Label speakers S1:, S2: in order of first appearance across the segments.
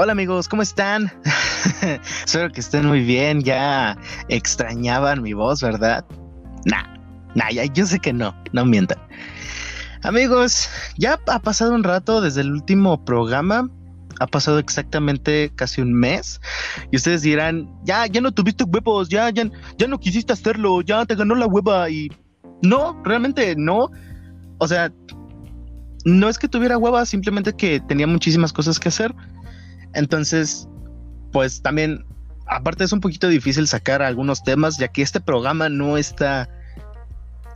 S1: Hola amigos, ¿cómo están? Espero que estén muy bien. Ya extrañaban mi voz, ¿verdad? Nah, nah, ya, yo sé que no, no mientan. Amigos, ya ha pasado un rato desde el último programa. Ha pasado exactamente casi un mes. Y ustedes dirán, ya, ya no tuviste huevos, ya, ya, ya no quisiste hacerlo, ya te ganó la hueva. Y no, realmente no. O sea, no es que tuviera hueva, simplemente que tenía muchísimas cosas que hacer. Entonces, pues también, aparte es un poquito difícil sacar algunos temas, ya que este programa no está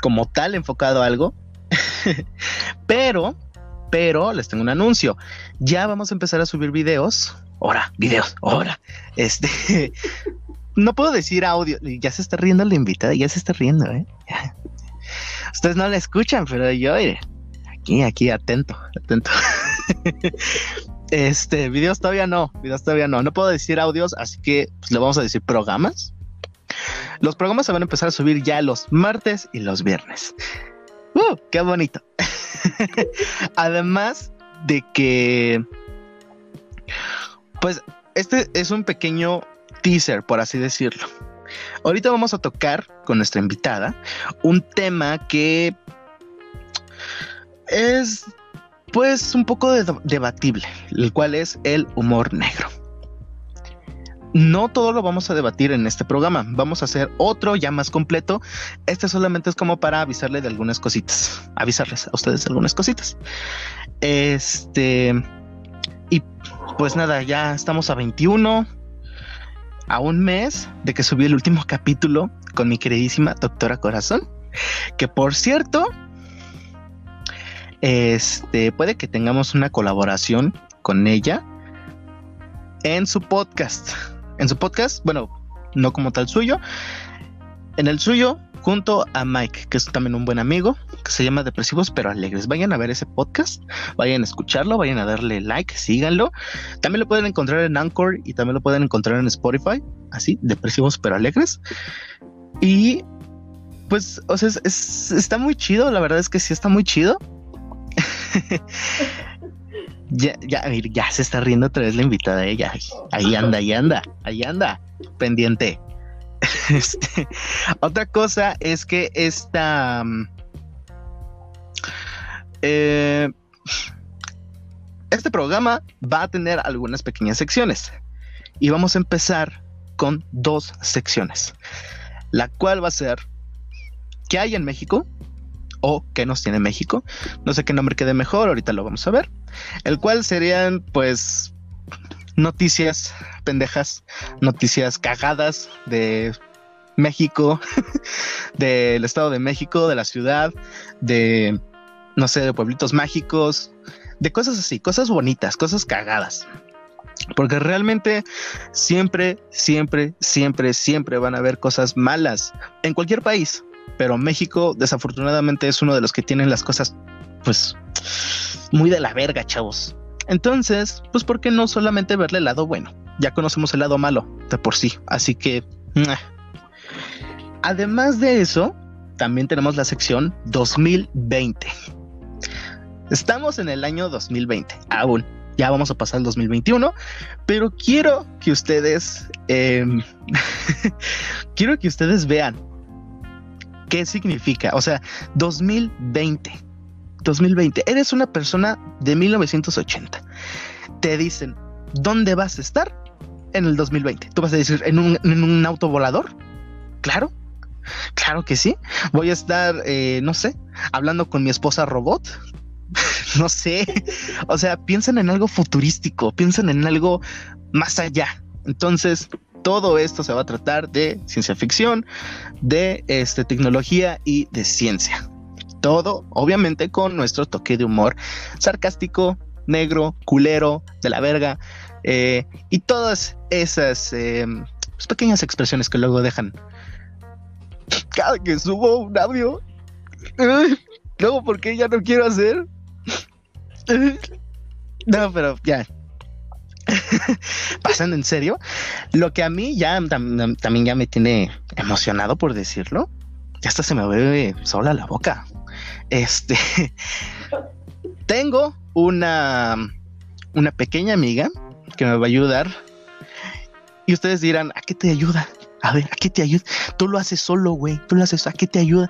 S1: como tal enfocado a algo. pero, pero les tengo un anuncio. Ya vamos a empezar a subir videos. Ahora, videos, ahora. Este, no puedo decir audio. Ya se está riendo la invitada, ya se está riendo, ¿eh? Ustedes no la escuchan, pero yo, aquí, aquí, atento, atento. Este, videos todavía no, videos todavía no. No puedo decir audios, así que pues, le vamos a decir programas. Los programas se van a empezar a subir ya los martes y los viernes. ¡Uh! ¡Qué bonito! Además de que, pues, este es un pequeño teaser, por así decirlo. Ahorita vamos a tocar con nuestra invitada un tema que es pues un poco debatible, el cual es el humor negro. No todo lo vamos a debatir en este programa, vamos a hacer otro ya más completo. Este solamente es como para avisarle de algunas cositas, avisarles a ustedes de algunas cositas. Este, y pues nada, ya estamos a 21, a un mes de que subí el último capítulo con mi queridísima doctora Corazón, que por cierto, este, puede que tengamos una colaboración con ella en su podcast. En su podcast, bueno, no como tal suyo, en el suyo, junto a Mike, que es también un buen amigo, que se llama Depresivos pero Alegres. Vayan a ver ese podcast, vayan a escucharlo, vayan a darle like, síganlo. También lo pueden encontrar en Anchor y también lo pueden encontrar en Spotify, así, Depresivos pero Alegres. Y pues, o sea, está muy chido, la verdad es que sí está muy chido. ya, se está riendo otra vez la invitada ella. Ahí anda, ahí anda, ahí anda, pendiente. Este, otra cosa es que esta. Mm, eh, este programa va a tener algunas pequeñas secciones. Y vamos a empezar con dos secciones. La cual va a ser ¿Qué hay en México? O que nos tiene México. No sé qué nombre quede mejor, ahorita lo vamos a ver. El cual serían pues noticias pendejas, noticias cagadas de México, del Estado de México, de la ciudad, de, no sé, de pueblitos mágicos, de cosas así, cosas bonitas, cosas cagadas. Porque realmente siempre, siempre, siempre, siempre van a haber cosas malas en cualquier país pero México desafortunadamente es uno de los que tienen las cosas pues muy de la verga, chavos. Entonces, pues ¿por qué no solamente verle el lado bueno? Ya conocemos el lado malo de por sí, así que... Además de eso, también tenemos la sección 2020. Estamos en el año 2020, aún. Ya vamos a pasar el 2021, pero quiero que ustedes, em, quiero que ustedes vean ¿Qué significa? O sea, 2020. 2020. Eres una persona de 1980. Te dicen, ¿dónde vas a estar en el 2020? ¿Tú vas a decir, en un, en un auto volador? Claro. Claro que sí. Voy a estar, eh, no sé, hablando con mi esposa robot. no sé. O sea, piensan en algo futurístico, piensan en algo más allá. Entonces, todo esto se va a tratar de ciencia ficción, de este, tecnología y de ciencia. Todo, obviamente, con nuestro toque de humor sarcástico, negro, culero, de la verga, eh, y todas esas eh, pues, pequeñas expresiones que luego dejan. Cada que subo un audio, luego, porque ya no quiero hacer? no, pero ya, pasando en serio, lo que a mí ya también ya me tiene emocionado por decirlo, ya hasta se me ve sola la boca. Este, tengo una, una pequeña amiga que me va a ayudar. Y ustedes dirán, ¿a qué te ayuda? A ver, ¿a qué te ayuda? Tú lo haces solo, güey. Tú lo haces, ¿a qué te ayuda?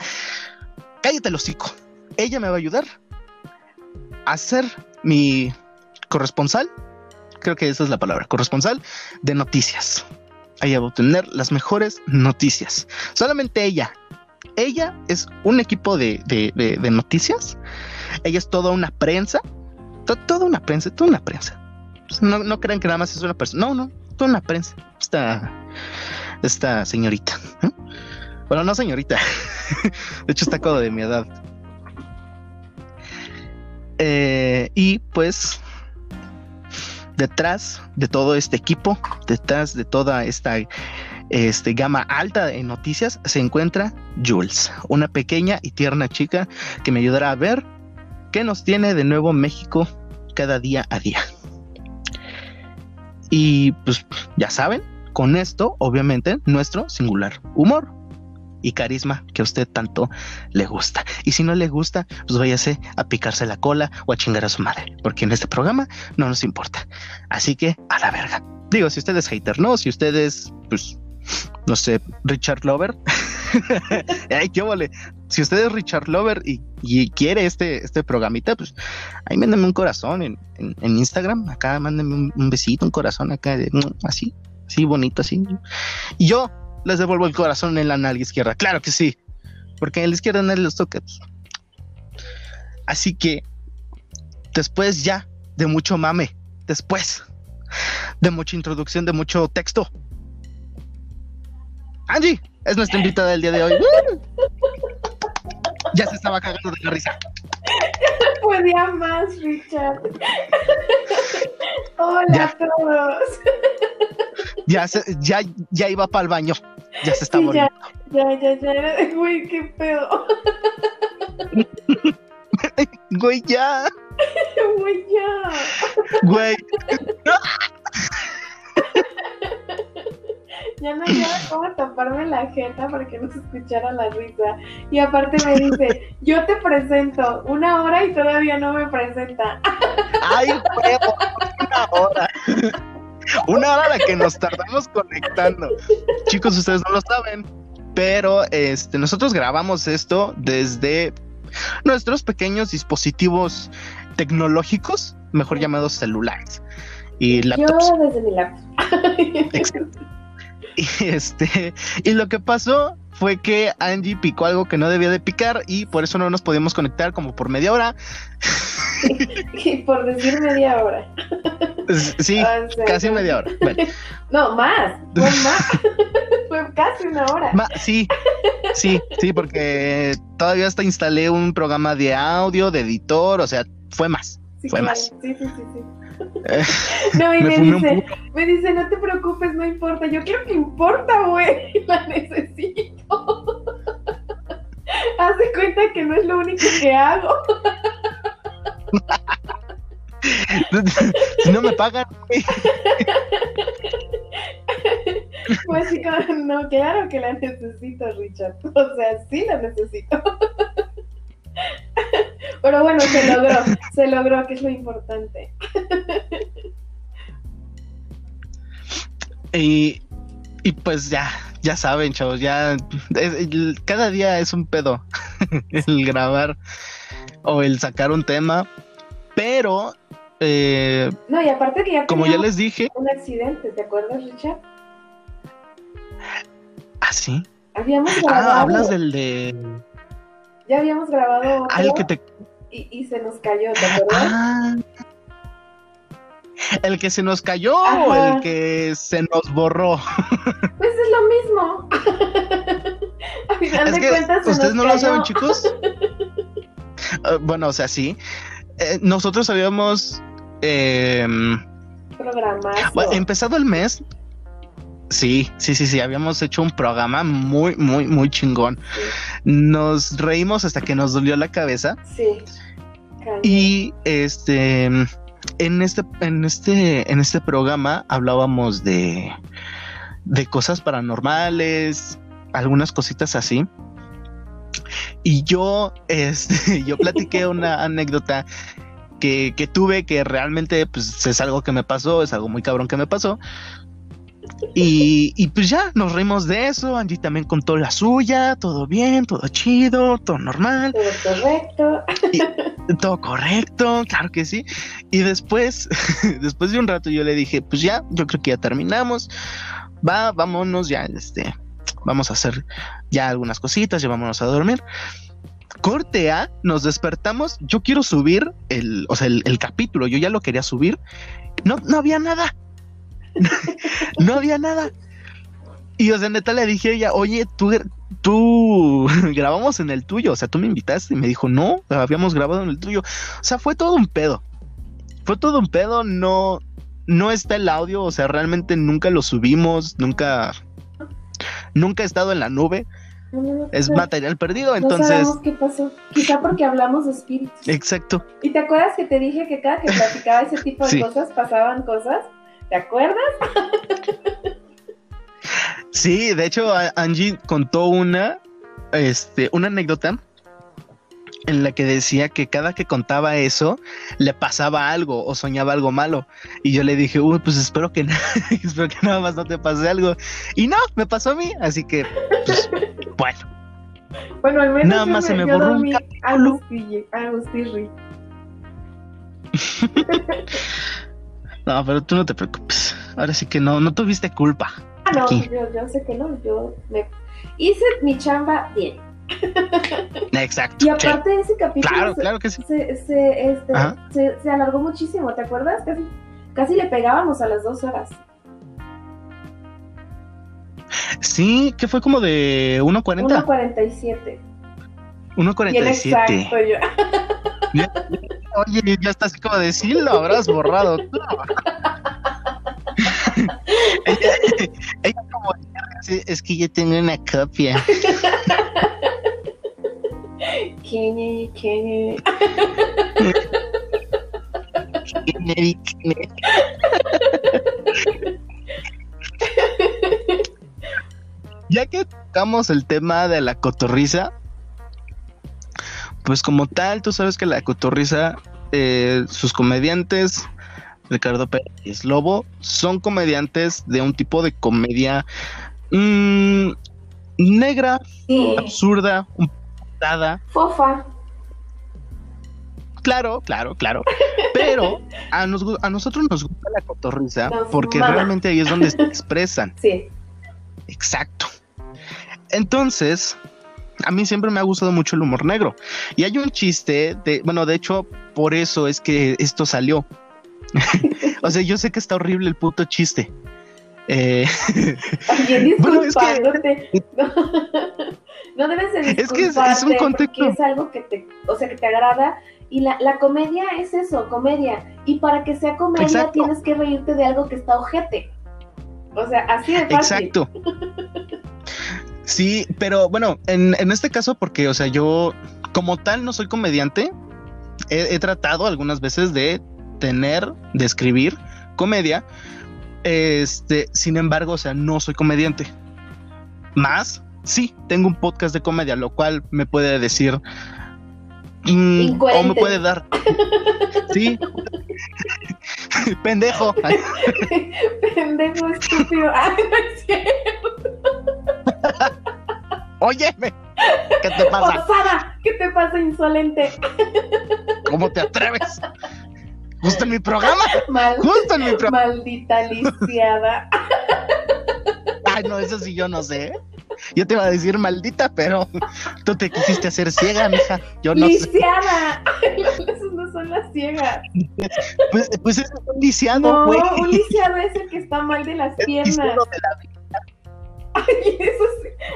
S1: Cállate el hocico. Ella me va a ayudar a ser mi corresponsal. Creo que esa es la palabra, corresponsal de noticias. Ella va a obtener las mejores noticias. Solamente ella. Ella es un equipo de, de noticias. Ella es toda una prensa. toda una prensa, toda una prensa. No, no crean que nada más es una persona. No, no, toda una prensa. Esta, esta señorita. Bueno, no señorita. de hecho, está como de mi edad. Eh, y pues detrás de todo este equipo, detrás de toda esta este, gama alta de noticias, se encuentra Jules, una pequeña y tierna chica que me ayudará a ver qué nos tiene de nuevo México cada día a día. Y pues ya saben, con esto, obviamente, nuestro singular humor y carisma que a usted tanto le gusta. Y si no le gusta, pues váyase a picarse la cola o a chingar a su madre, porque en este programa no nos importa. Así que a la verga. Digo, si usted es hater, no, si usted es, pues, no sé, Richard Lover. Ay, qué vale. Si usted es Richard Lover y, quiere este, este programita, pues ahí mándeme un corazón en, Instagram. Acá mándeme un, besito, un corazón acá, así, así bonito, así. Y yo les devuelvo el corazón en la nalga izquierda. Claro que sí, porque en la izquierda nadie los toca. Así que después ya de mucho mame, después de mucha introducción, de mucho texto. Angie es nuestra invitada del día de hoy. ya se estaba cagando de la risa.
S2: No podía más, Richard. Hola a todos.
S1: Ya, ya, ya iba para el baño. Ya se está sí, Ya,
S2: ya, ya, ya. Güey, qué pedo.
S1: Güey, ya.
S2: Güey, ya.
S1: Güey.
S2: Ya no había cómo taparme la jeta para que no se escuchara la risa. Y aparte me dice, yo te presento una hora y todavía no me presenta.
S1: Ay, huevo, una hora. Una hora la que nos tardamos conectando. Chicos, ustedes no lo saben, pero este, nosotros grabamos esto desde nuestros pequeños dispositivos tecnológicos, mejor llamados celulares. Y laptops.
S2: Yo desde mi laptop.
S1: Y este, y lo que pasó fue que Angie picó algo que no debía de picar y por eso no nos podíamos conectar como por media hora.
S2: por decir media hora.
S1: Sí, casi media hora.
S2: No, más, fue más. fue casi una hora.
S1: sí, sí, sí, porque todavía hasta instalé un programa de audio, de editor, o sea, fue más. fue más.
S2: Sí, sí, sí, sí. No, y me, dice, me dice, no te preocupes, no importa. Yo quiero que importa, güey. La necesito. Haz de cuenta que no es lo único que hago.
S1: si no me pagan.
S2: pues sí, no, claro que la necesito, Richard. O sea, sí la necesito. Pero bueno, se logró, se logró, que es lo importante.
S1: Y, y pues ya, ya saben, chavos, ya cada día es un pedo el grabar o el sacar un tema, pero eh,
S2: no, y aparte que ya
S1: como ya les dije,
S2: un accidente, ¿te acuerdas, Richard?
S1: ¿Ah, sí?
S2: Habíamos ah, grabado. Ah,
S1: hablas del de.
S2: Ya habíamos grabado.
S1: El que te.
S2: Y, y, se nos cayó, ¿te acuerdas? Ah.
S1: ¿El que se nos cayó o el que se nos borró?
S2: Pues es lo mismo. A final es de que cuentas,
S1: ¿Ustedes no lo saben, chicos? Ah, bueno, o sea, sí. Eh, nosotros habíamos eh, empezado el mes. Sí, sí, sí, sí, habíamos hecho un programa muy, muy, muy chingón. Nos reímos hasta que nos dolió la cabeza.
S2: Sí.
S1: Y este en este, en este, en este programa hablábamos de, de cosas paranormales, algunas cositas así. Y yo, este, yo platiqué una anécdota que, que, tuve, que realmente pues es algo que me pasó, es algo muy cabrón que me pasó. Y, y, pues ya nos reímos de eso. Angie también contó la suya, todo bien, todo chido, todo normal.
S2: Todo correcto.
S1: todo correcto, claro que sí. Y después, después de un rato, yo le dije: Pues ya, yo creo que ya terminamos. Va, vámonos, ya, este, vamos a hacer ya algunas cositas, ya vámonos a dormir. Corte A, nos despertamos. Yo quiero subir el, o sea, el, el capítulo. Yo ya lo quería subir. No, no había nada no había nada. Y o sea, neta le dije a ella, oye, tú, tú grabamos en el tuyo, o sea, tú me invitaste y me dijo, no, habíamos grabado en el tuyo. O sea, fue todo un pedo. Fue todo un pedo, no, no está el audio, o sea, realmente nunca lo subimos, nunca, nunca he estado en la nube. es material perdido, entonces.
S2: No qué pasó. Quizá porque hablamos de espíritus.
S1: Exacto.
S2: ¿Y te acuerdas que te dije que cada que platicaba ese tipo de cosas pasaban cosas? ¿Te acuerdas?
S1: Sí, de hecho Angie contó una, este, una anécdota en la que decía que cada que contaba eso le pasaba algo o soñaba algo malo y yo le dije, uy, pues espero que espero que nada más no te pase algo y no, me pasó a mí, así que pues, bueno.
S2: Bueno, al menos
S1: nada más se me borró un No, pero tú no te preocupes. Ahora sí que no, no tuviste culpa.
S2: Ah, no, yo, yo, sé que no. Yo me hice mi chamba bien.
S1: Exacto.
S2: Y aparte de ese capítulo
S1: claro, claro que sí.
S2: se, se, este, se, se, alargó muchísimo, ¿te acuerdas? Casi, casi le pegábamos a las dos horas.
S1: Sí, que fue como de 1.40.
S2: 1.47.
S1: 1.47.
S2: Exacto, yo.
S1: Oye, ya estás como de sí, lo habrás borrado tú. ella, como es que yo tengo una copia.
S2: ¿Quién ¿Quién
S1: ya que tocamos el tema de la cotorriza, pues como tal, tú sabes que la cotorriza, eh, sus comediantes, Ricardo Pérez Lobo, son comediantes de un tipo de comedia mmm, negra, absurda, un
S2: Fofa.
S1: Claro, claro, claro. Pero a, a nosotros nos gusta la cotorriza porque realmente ahí es donde se expresan.
S2: Sí.
S1: Exacto. Entonces, a mí siempre me ha gustado mucho el humor negro. Y hay un chiste, de, bueno, de hecho, por eso es que esto salió. o sea, yo sé que está horrible el puto chiste. Eh,
S2: bueno, es que, no, debes de
S1: Es que es, un contexto.
S2: es algo que te, o sea, que te agrada. Y la, la comedia es eso, comedia. Y para que sea comedia tienes que reírte de algo que está ojete. O sea, así de fácil.
S1: Exacto. Sí, pero bueno, en, en, este caso, porque, o sea, yo como tal no soy comediante, he, tratado algunas veces de tener, de escribir comedia, este, sin embargo, o sea, no soy comediante. Más, sí, tengo un podcast de comedia, lo cual me puede decir, mm, o me puede dar, sí, pendejo.
S2: pendejo estúpido. Ay, no es
S1: Óyeme, ¿qué te pasa?
S2: Osada, ¿qué te pasa, insolente?
S1: ¿Cómo te atreves? Justo en mi programa. Justo en mi programa.
S2: Maldita lisiada.
S1: Ay, no, eso sí yo no sé. Yo te iba a decir maldita, pero tú te quisiste hacer ciega, mija. Yo no
S2: lisiada. Esas no son las ciegas.
S1: Pues, pues es un lisiado, güey.
S2: No, un lisiado es el que está mal de las piernas. De la Ay, eso,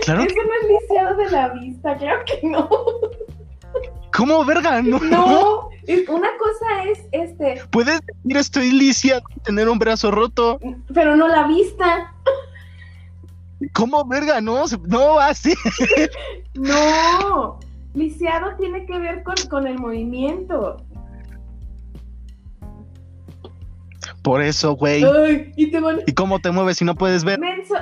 S2: claro eso no es lisiado de la vista, claro que no.
S1: ¿Cómo, verga? No.
S2: No, una cosa es este.
S1: Puedes decir estoy lisiado tener un brazo roto.
S2: Pero no la vista.
S1: ¿Cómo, verga? No, no así.
S2: No, lisiado tiene que ver con, con el movimiento.
S1: Por eso, güey.
S2: ¿y, te
S1: ¿Y cómo te mueves si no puedes ver?
S2: Menso.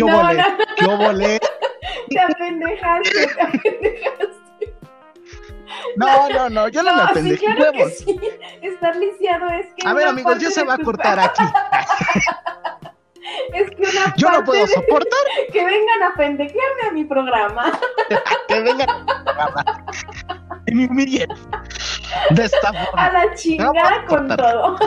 S1: ¿Qué no, volé? No. ¿Qué volé?
S2: Te apendejaste, te apendejaste.
S1: No, no, no, yo no, me apendejé.
S2: Sí, claro sí. Estar lisiado es que.
S1: A ver, amigos, ya se va a cortar aquí.
S2: es que una
S1: Yo no puedo soportar.
S2: Que vengan a pendejearme a mi programa.
S1: que vengan a mi programa. Y me humillen. De esta forma.
S2: A la chingada con todo.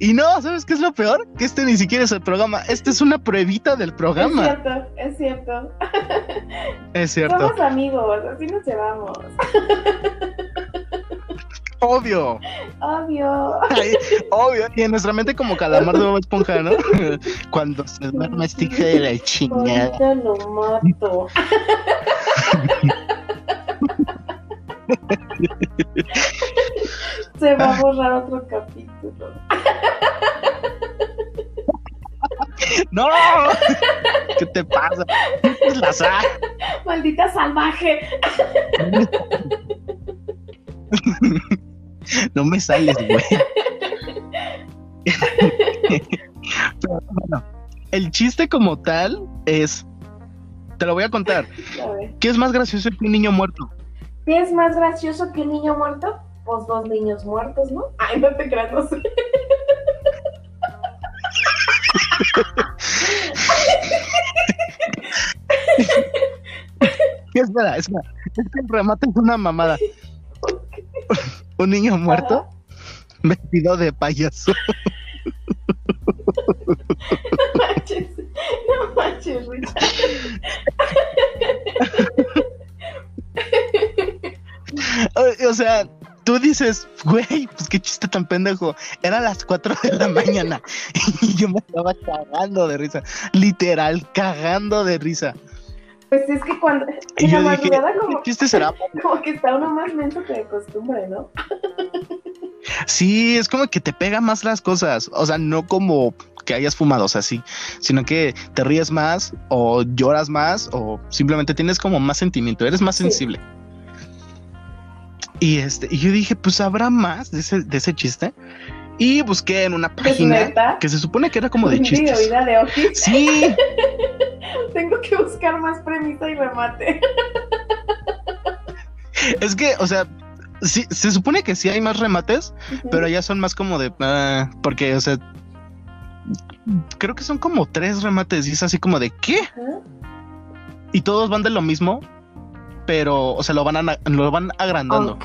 S1: Y no, ¿sabes qué es lo peor? Que este ni siquiera es el programa. Este es una pruebita del programa.
S2: Es cierto, es cierto.
S1: Es cierto.
S2: Somos amigos, así nos llevamos.
S1: Obvio.
S2: Obvio.
S1: obvio. Y en nuestra mente como calamar de Bob Esponja, ¿no? Cuando se duerme este de la chingada.
S2: Ahorita lo mato. Se va a borrar otro capítulo.
S1: ¡No! ¿Qué te pasa? Es la sal.
S2: Maldita salvaje.
S1: No me sales, güey. Pero bueno, el chiste como tal es. Te lo voy a contar. ¿Qué es más gracioso que un niño muerto?
S2: ¿Qué es más gracioso que un niño muerto? Pues dos niños muertos, ¿no? Ay, no te creas, no sé.
S1: espera, espera. Es que el remate es una mamada. Un niño muerto vestido de payaso.
S2: No manches, no manches, Richard.
S1: O sea, tú dices, güey, pues qué chiste tan pendejo. Era las 4 de la mañana y yo me estaba cagando de risa. Literal, cagando de risa.
S2: Pues es que cuando.
S1: Y yo dije, como, ¿qué chiste será?
S2: Como que está uno más lento que de costumbre, ¿no?
S1: Sí, es como que te pega más las cosas. O sea, no como que hayas fumado, o sea, sí, sino que te ríes más o lloras más o simplemente tienes como más sentimiento, eres más sensible. Y este, y yo dije, pues habrá más de ese, de ese chiste. Y busqué en una página que se supone que era como de chistes. Sí.
S2: Tengo que buscar más premisa y remate.
S1: es que, o sea, sí, se supone que sí hay más remates, pero ya son más como de. Uh, porque, o sea, creo que son como tres remates y es así como de ¿qué? Y todos van de lo mismo, pero, o sea, lo van, lo van agrandando.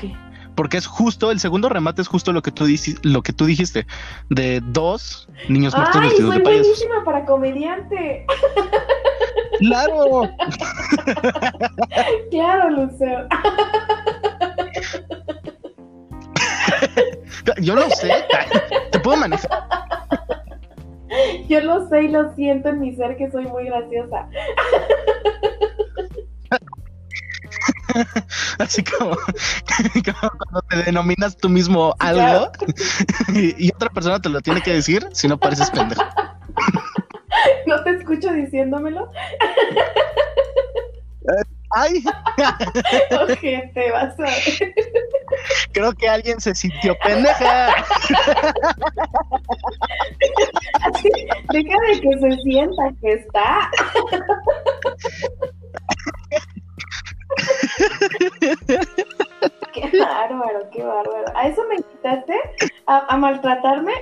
S1: Porque es justo, el segundo remate es justo lo que tú, lo que tú dijiste, de dos niños muertos
S2: Ay,
S1: vestidos
S2: soy
S1: de payasos.
S2: buenísima para comediante.
S1: ¡Claro!
S2: claro, Lucero.
S1: Yo lo sé, te puedo manejar.
S2: Yo lo sé y lo siento en mi ser que soy muy graciosa.
S1: Así como, cuando te denominas tú mismo algo y, otra persona te lo tiene que decir, si no pareces pendejo.
S2: ¿No te escucho diciéndomelo?
S1: ¡Ay!
S2: te vas a ver.
S1: Creo que alguien se sintió pendeja.
S2: deja de que se sienta que está. Qué bárbaro, qué bárbaro. ¿A eso me invitaste? ¿A, maltratarme?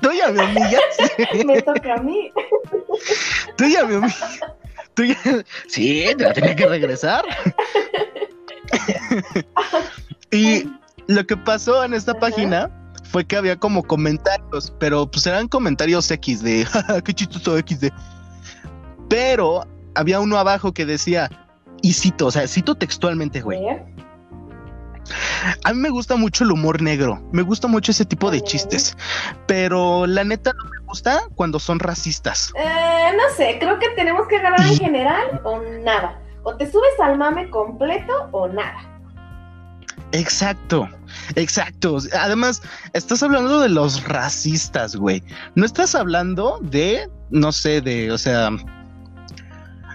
S1: Tú, ya me humillaste.
S2: Me toca a mí.
S1: Tú ya me humillaste. Tú ya... Sí, te la tenía que regresar. y lo que pasó en esta página fue que había como comentarios, pero pues eran comentarios X de, qué chistoso X de. Pero había uno abajo que decía, y cito, o sea, cito textualmente, güey. A mí me gusta mucho el humor negro, me gusta mucho ese tipo de chistes, pero la neta no me gusta cuando son racistas.
S2: Eh, no sé, creo que tenemos que agarrar en general o nada. O te subes al mame completo o nada.
S1: Exacto, exacto. Además, estás hablando de los racistas, güey. No estás hablando de, no sé, de, o sea,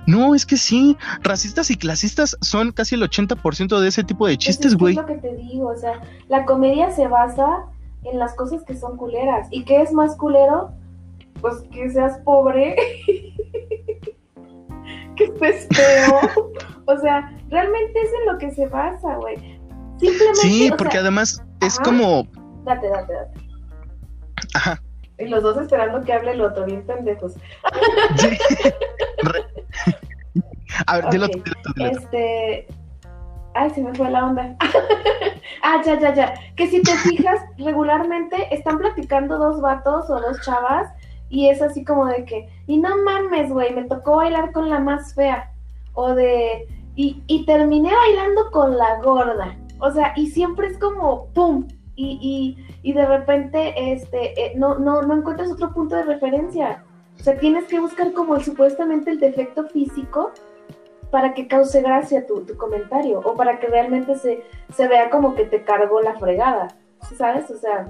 S1: no, es que sí, racistas y clasistas son casi el 80% de ese tipo de chistes, güey.
S2: Es lo que te digo, o sea, la comedia se basa en las cosas que son culeras. ¿Y qué es más culero? Pues que seas pobre preocupes, feo. o sea, realmente es en lo que se basa, güey. Simplemente.
S1: Sí, porque además es como.
S2: Date, date, date.
S1: Ajá.
S2: Y los dos esperando que hable el otro, bien pendejos. Sí.
S1: A ver, dilo,
S2: okay. Este. Ay, se me fue la onda. ah, ya, ya, ya. Que si te fijas, regularmente están platicando dos vatos o dos chavas y es así como de que, y no mames, güey, me tocó bailar con la más fea. O de, y, y terminé bailando con la gorda. O sea, y siempre es como, ¡pum! Y, y, y de repente este, eh, no, no, no encuentras otro punto de referencia. O sea, tienes que buscar como el, supuestamente el defecto físico para que cause gracia tu, tu comentario o para que realmente se, se, vea como que te cargó la fregada, ¿sabes? O sea.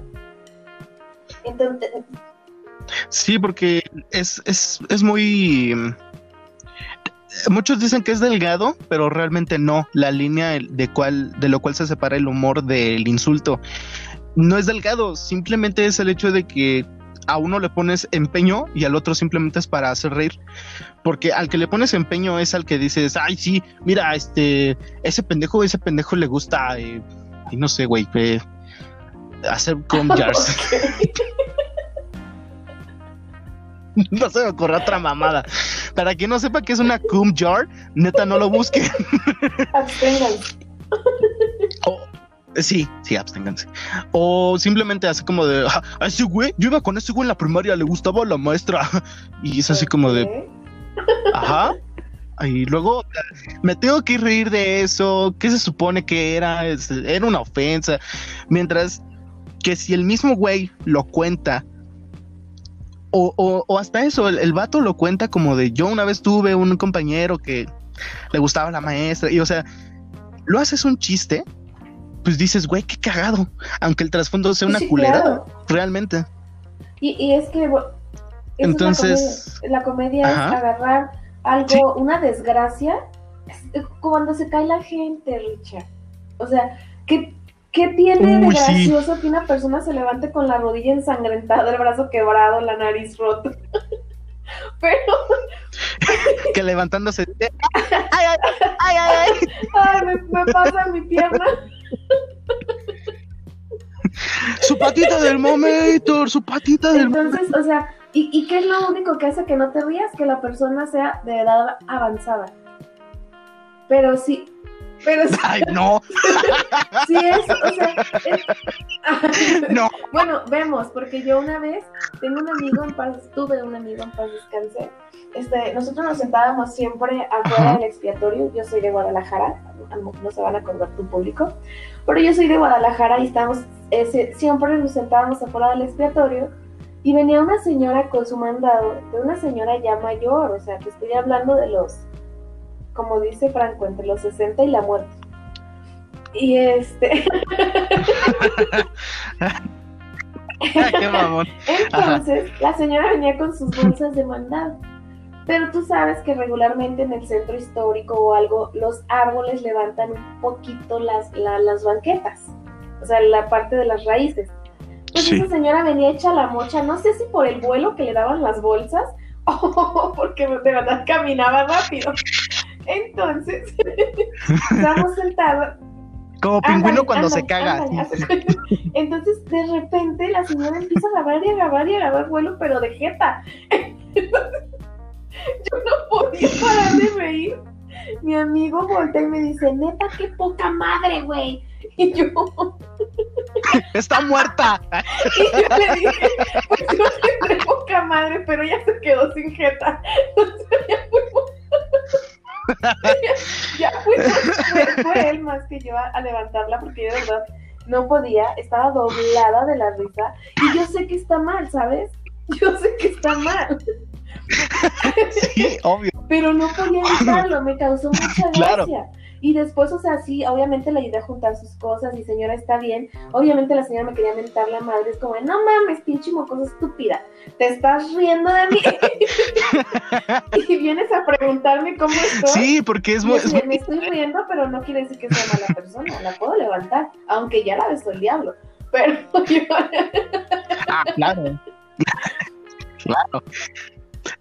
S1: Sí, porque es, es, es muy... Muchos dicen que es delgado, pero realmente no. La línea de, cual, de lo cual se separa el humor del insulto no es delgado, simplemente es el hecho de que a uno le pones empeño y al otro simplemente es para hacer reír. Porque al que le pones empeño es al que dices, ay, sí, mira, este, ese pendejo, ese pendejo le gusta, eh, y no sé, güey, eh, hacer cum jars. no se me ocurre otra mamada. Para quien no sepa qué es una cum jar, neta, no lo busquen. Sí, sí, absténganse. O simplemente así como de, ah, ese güey, yo iba con ese güey en la primaria, le gustaba la maestra. Y es así como de, ajá. Y luego me tengo que reír de eso. ¿Qué se supone que era? Era una ofensa. Mientras que si el mismo güey lo cuenta, o, o, hasta eso, el, el, vato lo cuenta como de yo una vez tuve un compañero que le gustaba la maestra. Y o sea, lo haces un chiste pues dices, güey, qué cagado. Aunque el trasfondo sea una culera, realmente.
S2: Y, es que entonces la comedia, es agarrar algo, una desgracia, cuando se cae la gente, Richard. O sea, ¿qué, qué tiene de gracioso que una persona se levante con la rodilla ensangrentada, el brazo quebrado, la nariz rota? Pero.
S1: que levantándose.
S2: ¡Ay, ay, ay! ¡Ay, ay, me, me pasa mi pierna!
S1: su patita del momento, su patita del
S2: Entonces, o sea, ¿y, ¿y, qué es lo único que hace que no te rías? Que la persona sea de edad avanzada. Pero sí, pero sí.
S1: Ay, no.
S2: sí es, o sea, no. Bueno, vemos, porque yo una vez tengo un amigo en paz, tuve un amigo en paz descansé. Este, nosotros nos sentábamos siempre afuera del expiatorio. Yo soy de Guadalajara, no se van a acordar tu público, pero yo soy de Guadalajara y estamos, siempre nos sentábamos afuera del expiatorio y venía una señora con su mandado, de una señora ya mayor, o sea, te estoy hablando de los, como dice Franco, entre los 60 y la muerte. Y este...
S1: Qué mamón.
S2: Entonces, la señora venía con sus bolsas de mandado. Pero tú sabes que regularmente en el centro histórico o algo, los árboles levantan un poquito las, las banquetas, o sea, la parte de las raíces. Pues esa señora venía hecha la mocha, no sé si por el vuelo que le daban las bolsas o porque de verdad caminaba rápido. Entonces, estamos sentados.
S1: Como pingüino cuando se caga.
S2: Entonces, de repente, la señora empieza a agarrar y agarrar y agarrar vuelo, pero de jeta. Yo no podía parar de reír. Mi amigo voltea y me dice, neta, qué poca madre, güey. Y yo...
S1: Está muerta.
S2: Y yo le dije, pues yo tendré poca madre, pero ya se quedó sin jeta. Entonces ya fuimos... ya, fuimos, fue, él más que yo a, levantarla porque yo de verdad no podía, estaba doblada de la risa. Y yo sé que está mal, ¿sabes? Yo sé que está mal.
S1: sí, obvio.
S2: Pero no podía evitarlo, me causó mucha gracia. Y después, o sea, sí, obviamente le ayudé a juntar sus cosas y señora está bien. Obviamente la señora me quería mentar la madre, es como, no mames, pinche mocosa estúpida, te estás riendo de mí. y vienes a preguntarme cómo estoy.
S1: Sí, porque es muy...
S2: Me estoy riendo, pero no quiere decir que sea mala persona, la puedo levantar, aunque ya la besó el diablo. Pero
S1: ah, claro. claro.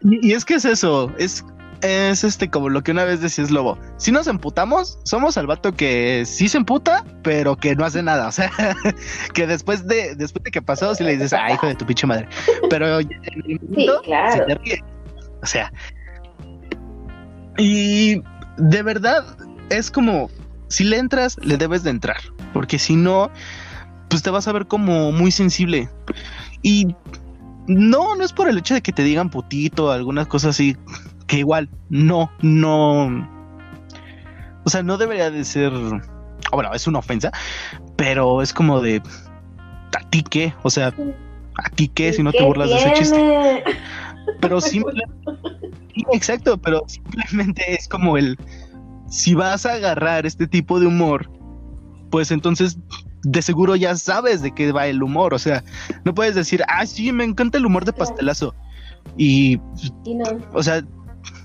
S1: Y, es que es eso, es es este como lo que una vez decías Lobo. Si nos emputamos, somos al vato que sí se emputa, pero que no hace nada. O sea, que después de, después de que pasó, si le dices, ay, hijo de tu pinche madre. Pero en el
S2: momento, sí,
S1: se ríe. O sea, y de verdad es como si le entras, le debes de entrar. Porque si no, pues te vas a ver como muy sensible. Y no, no es por el hecho de que te digan putito, algunas cosas así que igual, no, no. O sea, no debería de ser. Bueno, es una ofensa, pero es como de. ¿A ti qué? O sea, ¿a ti qué si no te burlas de ese chiste? Pero simplemente. exacto, pero simplemente es como el. Si vas a agarrar este tipo de humor, pues entonces de seguro ya sabes de qué va el humor. O sea, no puedes decir, ah, sí, me encanta el humor de pastelazo. Y,
S2: y no.
S1: o sea,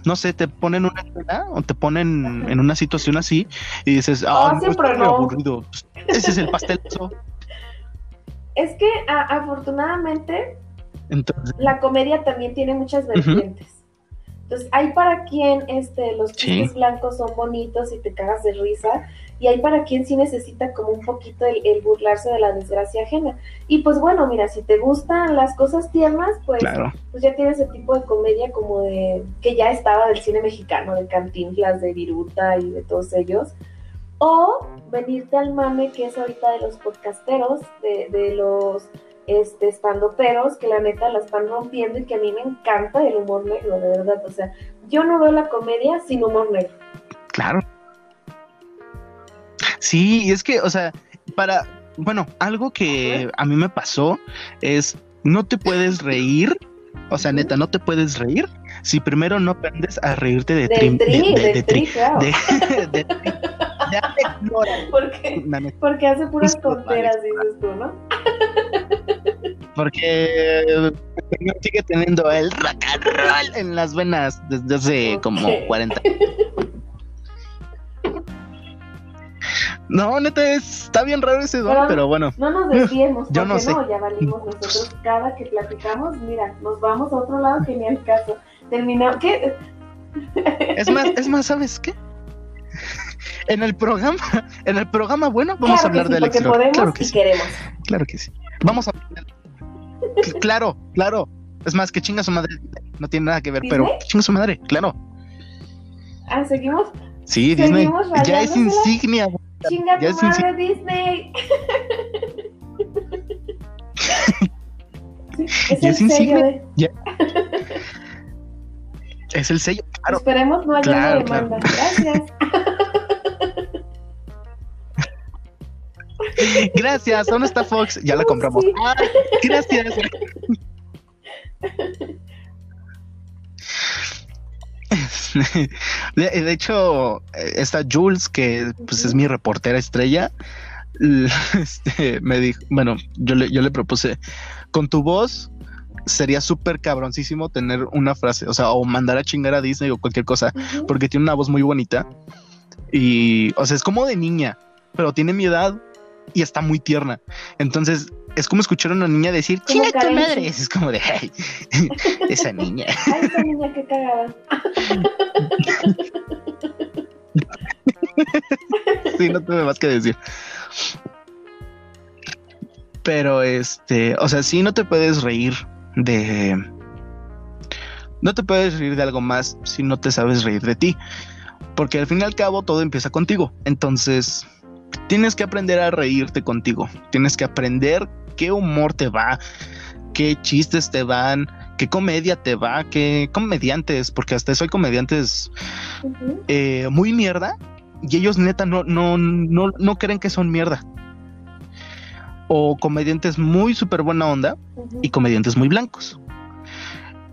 S1: no sé, te ponen una escena o te ponen en una situación así y dices, ah,
S2: siempre no.
S1: aburrido. Ese es el pastel.
S2: es que afortunadamente la comedia también tiene muchas vertientes. Entonces, hay para quien este, los chistes blancos son bonitos y te cagas de risa, y hay para quien sí necesita como un poquito el, burlarse de la desgracia ajena. Y pues bueno, mira, si te gustan las cosas tiernas, pues, pues ya tienes ese tipo de comedia como de que ya estaba del cine mexicano, de Cantinflas, de Viruta y de todos ellos. O venirte al mame que es ahorita de los podcasteros, de, de los este, estando peros que la neta la están rompiendo y que a mí me encanta el humor negro, de verdad. O sea, yo no veo la comedia sin humor negro.
S1: Claro. Sí, es que, o sea, para, bueno, algo que a mí me pasó es, no te puedes reír, o sea, neta, no te puedes reír si primero no aprendes a reírte de
S2: tri, de, de, de, tri,
S1: de,
S2: Porque, porque hace puras tonteras, dices tú, ¿no?
S1: Porque sigue teniendo el rock and roll en las venas desde hace como 40 No, neta, está bien raro ese don, pero, bueno.
S2: No nos desviemos, porque no, sé. no, ya valimos nosotros cada que platicamos, mira, nos vamos a otro lado que ni al caso. Terminamos, ¿qué?
S1: Es más, es más, ¿sabes qué? En el programa, en el programa bueno, vamos a hablar de Alex
S2: claro que sí. queremos.
S1: Claro que sí. Vamos a Claro, claro. Es más, que chinga su madre. No tiene nada que ver, pero chinga su madre, claro.
S2: Ah, seguimos.
S1: Sí, Disney. Ya es insignia.
S2: Chinga tu madre, Disney.
S1: es, el insignia. es el sello, claro.
S2: Esperemos no haya claro, demanda. Gracias.
S1: Gracias, ¿dónde está Fox? Ya la compramos. gracias. de, hecho, esta Jules, que pues es mi reportera estrella, este, me dijo, bueno, yo le, yo le propuse, con tu voz sería súper cabroncísimo tener una frase, o sea, o mandar a chingar a Disney o cualquier cosa, porque tiene una voz muy bonita. Y, o sea, es como de niña, pero tiene mi edad y está muy tierna. Entonces, es como escuchar a una niña decir, chinga tu madre. Es como de, ay, esa niña.
S2: Ay, esa niña que cagada.
S1: sí, no tengo más que decir. Pero este, o sea, sí no te puedes reír de. No te puedes reír de algo más si no te sabes reír de ti. Porque al fin y al cabo todo empieza contigo. Entonces, tienes que aprender a reírte contigo. Tienes que aprender qué humor te va, qué chistes te van, qué comedia te va, qué comediantes, porque hasta eso hay comediantes eh, muy mierda y ellos neta no, no, no, no creen que son mierda. O comediantes muy súper buena onda y comediantes muy blancos.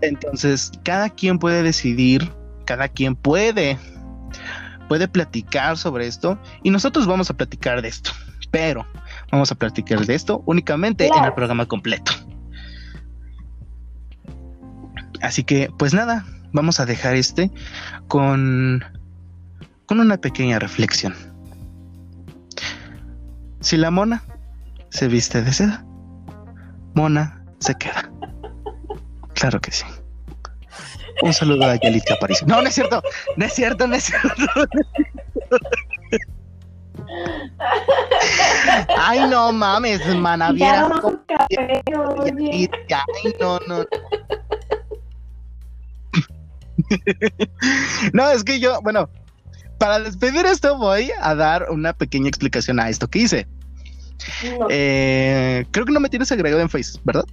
S1: Entonces, cada quien puede decidir, cada quien puede puede platicar sobre esto y nosotros vamos a platicar de esto, pero vamos a platicar de esto únicamente en el programa completo. Así que, pues nada, vamos a dejar este con, con una pequeña reflexión. Si la mona se viste de seda, mona se queda. Claro que sí. Un saludo a Yalitza París. No, no es cierto, no es cierto, no es cierto. Ay, no mames, manaviera. Ay, no, no. no, es que yo, bueno, para despedir esto voy a dar una pequeña explicación a esto que hice. Eh, creo que no me tienes agregado en Face, ¿verdad?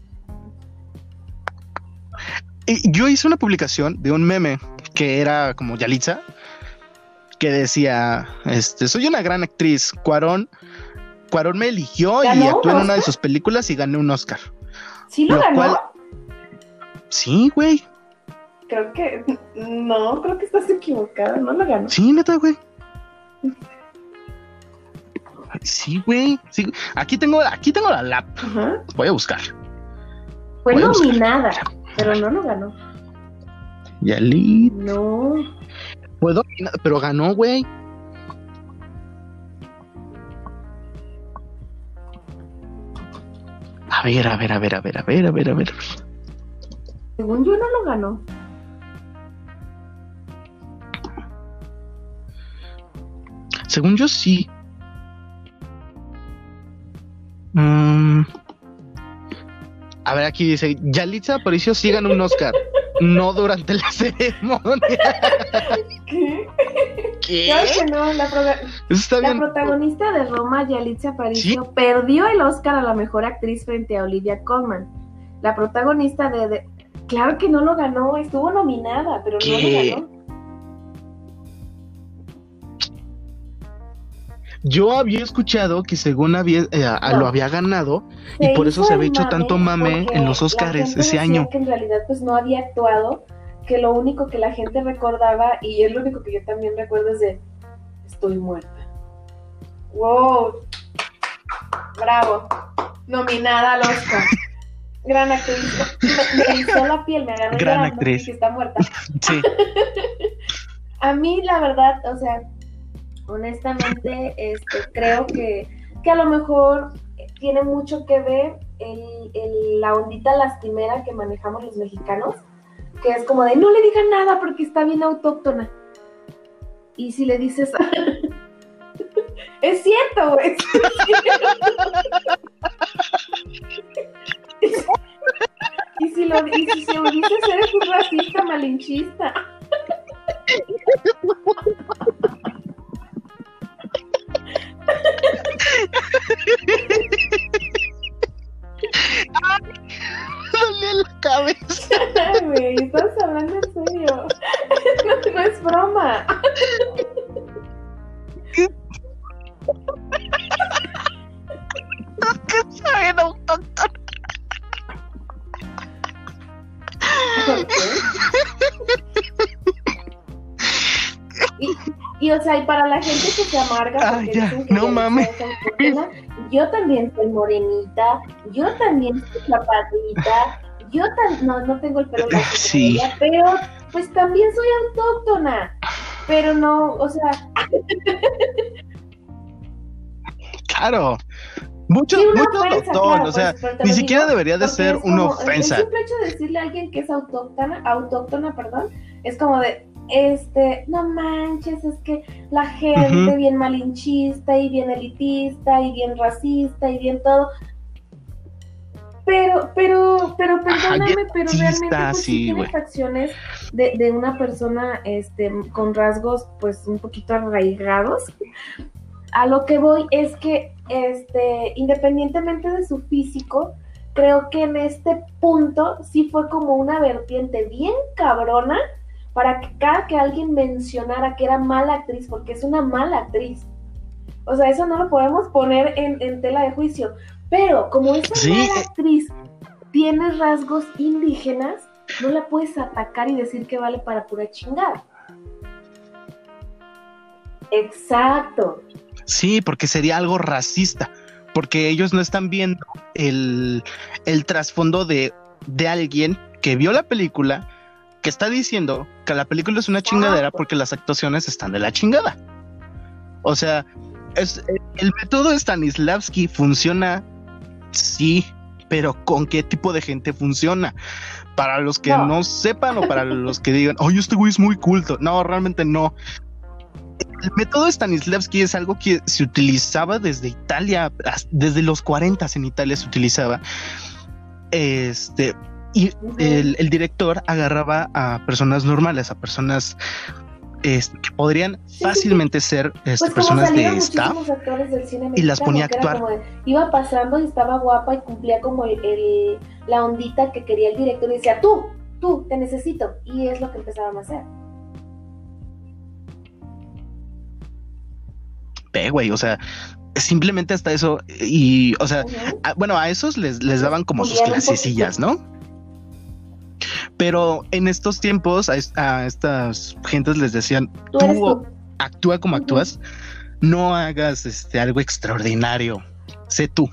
S1: Y yo hice una publicación de un meme que era como Yalitza, que decía, este, soy una gran actriz, Cuarón, Cuarón me eligió y actué en una de sus películas y gané un Oscar.
S2: ¿Sí lo, ganó?
S1: sí, güey.
S2: Creo que, no, creo que estás equivocada, no lo ganó.
S1: Sí, neta, güey. Sí, güey. Sí. Aquí tengo, aquí tengo la lap. Voy a buscar.
S2: Fue nominada, pero no lo ganó.
S1: Yalit.
S2: No.
S1: Puedo, pero ganó, güey. A ver, a ver, a ver, a ver, a ver, a ver, a ver.
S2: Según yo no lo ganó.
S1: Según yo sí. Mm. A ver, aquí dice, Yalitza Aparicio sí ganó un Oscar, no durante la ceremonia.
S2: ¿Qué? ¿Qué? Claro que no, la, protagonista de Roma, Yalitza Aparicio, perdió el Oscar a la mejor actriz frente a Olivia Colman. La protagonista de, Claro que no lo ganó, estuvo nominada, pero no lo ganó.
S1: Yo había escuchado que según había, eh, lo había ganado y por eso se había hecho tanto mame en los Oscars ese año.
S2: Que en realidad pues no había actuado, que lo único que la gente recordaba y es lo único que yo también recuerdo es de estoy muerta. Wow. Bravo. Nominada al Oscar. Gran actriz. Me, hizo la piel, me agarró
S1: Gran actriz.
S2: está muerta.
S1: sí.
S2: A mí la verdad, o sea, honestamente, este, creo que, que a lo mejor tiene mucho que ver la ondita lastimera que manejamos los mexicanos, que es como de no le digan nada porque está bien autóctona. Y si le dices, es cierto, güey. y si lo, lo dices, eres un racista malinchista.
S1: Dale la cabeza.
S2: Ay, sea, y para la gente que se amarga,
S1: ah, ya, no mames.
S2: Yo también soy morenita, yo también soy zapatita, yo también, no, no tengo el pelo blanco,
S1: sí.
S2: pero pues también soy autóctona, pero no, o sea.
S1: claro. Mucho, mucho o sea, pues, ni siquiera debería de ser una ofensa.
S2: El simple hecho de decirle a alguien que es autóctona, autóctona, perdón, es como de, este, no manches, es que la gente bien malinchista y bien elitista y bien racista y bien todo. Pero, pero, pero perdóname, pero realmente pues, sí, tiene facciones de, de, una persona este, con rasgos pues un poquito arraigados. A lo que voy es que este, independientemente de su físico, creo que en este punto sí fue como una vertiente bien cabrona para que cada que alguien mencionara que era mala actriz, porque es una mala actriz. O sea, eso no lo podemos poner en, tela de juicio. Pero como esa mala actriz tiene rasgos indígenas, no la puedes atacar y decir que vale para pura chingada. Exacto.
S1: Sí, porque sería algo racista, porque ellos no están viendo el, el trasfondo de, de alguien que vio la película, que está diciendo que la película es una chingadera porque las actuaciones están de la chingada. O sea, es, el método Stanislavski funciona, sí, pero ¿con qué tipo de gente funciona? Para los que no, sepan o para los que digan, oye, este güey es muy culto. No, realmente no. El método Stanislavski es algo que se utilizaba desde Italia, desde los 40 en Italia se utilizaba. Este, y el, director agarraba a personas normales, a personas que podrían fácilmente ser este, pues personas de staff y las ponía a actuar.
S2: iba pasando y estaba guapa y cumplía como el, la ondita que quería el director y decía, tú, tú, te necesito. Y es lo que empezaban a hacer.
S1: güey, o sea, simplemente hasta eso, y, o sea, bueno, a esos les, les daban como sus clasecillas, ¿no? Pero en estos tiempos a, estas gentes les decían, tú, actúa como actúas, no hagas este, algo extraordinario, sé tú.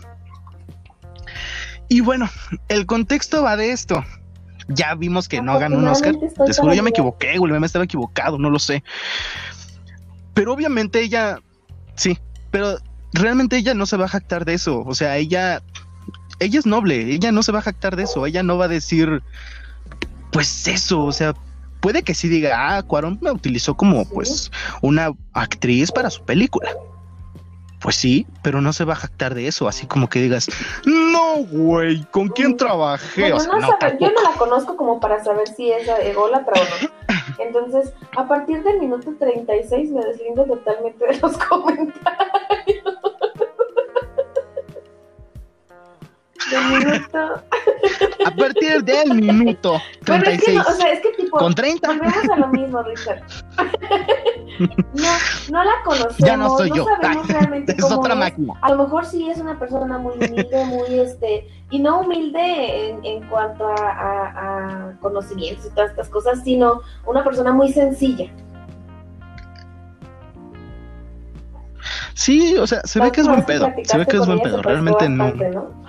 S1: Y bueno, el contexto va de esto. Ya vimos que no ganó un Oscar. Te seguro yo me equivoqué, güey, me estaba equivocado, no lo sé. Pero obviamente ella Sí, pero realmente ella no se va a jactar de eso. O sea, ella, ella es noble, ella no se va a jactar de eso. Ella no va a decir, pues eso, o sea, puede que sí diga, ah, Cuarón me utilizó como pues una actriz para su película. Pues sí, pero no se va a jactar de eso, así como que digas, no, güey, ¿con quién trabajé?
S2: yo no la conozco como para saber si es ególatra o no. Entonces, a partir del minuto 36 me deslindo totalmente de los comentarios.
S1: A partir del minuto 36.
S2: o sea, es que tipo.
S1: Con 30.
S2: Volvemos a lo mismo, Richard. no, no la conocemos.
S1: Ya no soy yo.
S2: sabemos realmente es otra máquina. A lo mejor sí es una persona muy humilde, muy este. Y no humilde en, en cuanto a, a, a conocimientos y todas estas cosas, sino una persona muy sencilla.
S1: Sí, o sea, se ve que es buen pedo. Se ve que es buen pedo. Realmente no.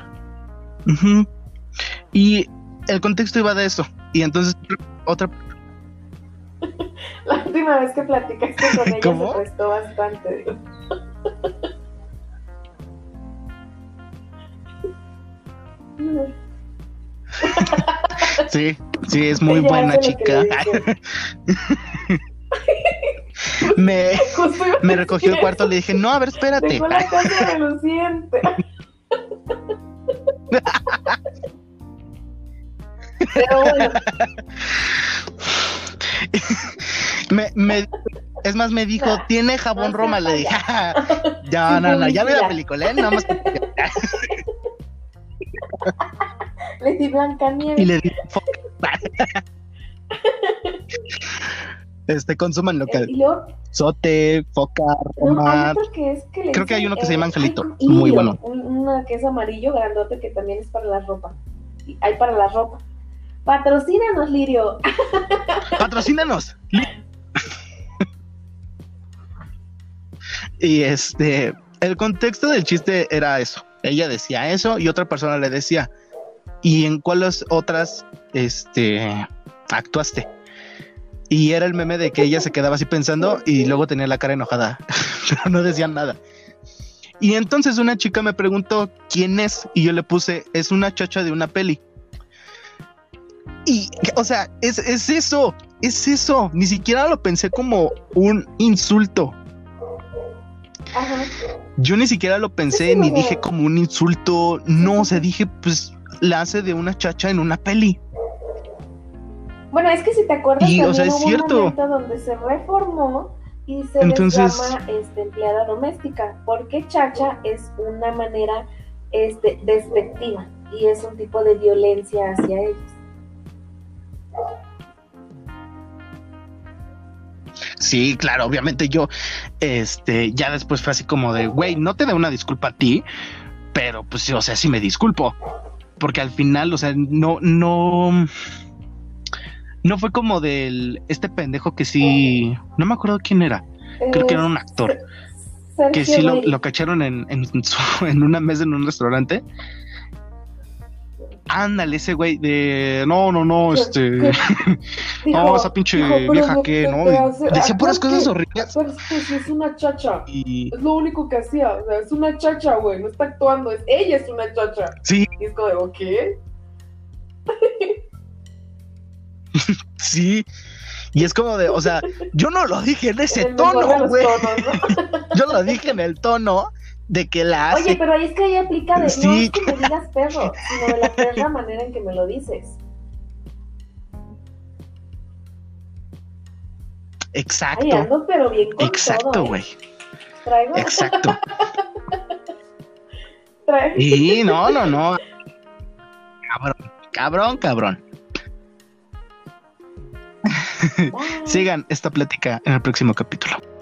S1: Y el contexto iba de eso. Y entonces, otra.
S2: La última vez que platicaste con ella ¿Cómo? se prestó bastante.
S1: Sí, sí, es muy buena chica. me, me recogió el cuarto, le dije, no, a ver, espérate.
S2: Dejó la casa reluciente. Pero bueno.
S1: me, es más, me dijo, ¿tiene jabón Roma? Le dije, ya, no, no, ya vi la película, ¿eh? Nada más.
S2: le di Blanca Nieve.
S1: Y le di Este, consuman local. Sote, foca, Roma. Creo que hay uno que se llama Angelito. muy bueno.
S2: Una que es amarillo, grandote, que también es para la ropa. Hay para la ropa. Patrocínanos, Lirio.
S1: Patrocínanos. y este, el contexto del chiste era eso. Ella decía eso y otra persona le decía, ¿y en cuáles otras este, actuaste? Y era el meme de que ella se quedaba así pensando y luego tenía la cara enojada, pero no decían nada. Y entonces una chica me preguntó quién es y yo le puse, es una chacha de una peli. Y, o sea, es, eso, es eso. Ni siquiera lo pensé como un insulto. Yo ni siquiera lo pensé, ni dije como un insulto. No, o sea, dije, pues la hace de una chacha en una peli.
S2: Bueno, es que si te acuerdas, y, o sea, es cierto. un momento donde se reformó y se Entonces, llama este, empleada doméstica, porque chacha es una manera este, despectiva y es un tipo de violencia hacia ellos.
S1: Sí, claro, obviamente yo, este, ya después fue así como de, güey, no te da una disculpa a ti, pero pues, o sea, sí me disculpo, porque al final, o sea, no, no, no fue como del, este pendejo que sí, no me acuerdo quién era, creo que era un actor, que sí lo, cacharon en, en, en una mesa en un restaurante Ándale, ese güey de no, no, no, este. no, esa pinche vieja que, ¿no? Decía puras cosas horribles.
S2: Es una chacha. Es lo único que hacía. O sea, es una chacha, güey. No está actuando. Es, ella es una chacha.
S1: Sí.
S2: Y es como, ¿qué?
S1: sí. Y es como de, o sea, yo no lo dije en ese tono, güey. yo lo dije en el tono de que la hace.
S2: Oye, pero ahí es que ahí aplica de no es que me digas perro, sino de la perra manera en que me lo dices.
S1: Exacto.
S2: Ay, ando, pero bien con
S1: Exacto, ¿eh? güey.
S2: Traigo.
S1: Exacto.
S2: Traigo.
S1: Y no, no, no. Cabrón, cabrón, cabrón. Sigan esta plática en el próximo capítulo.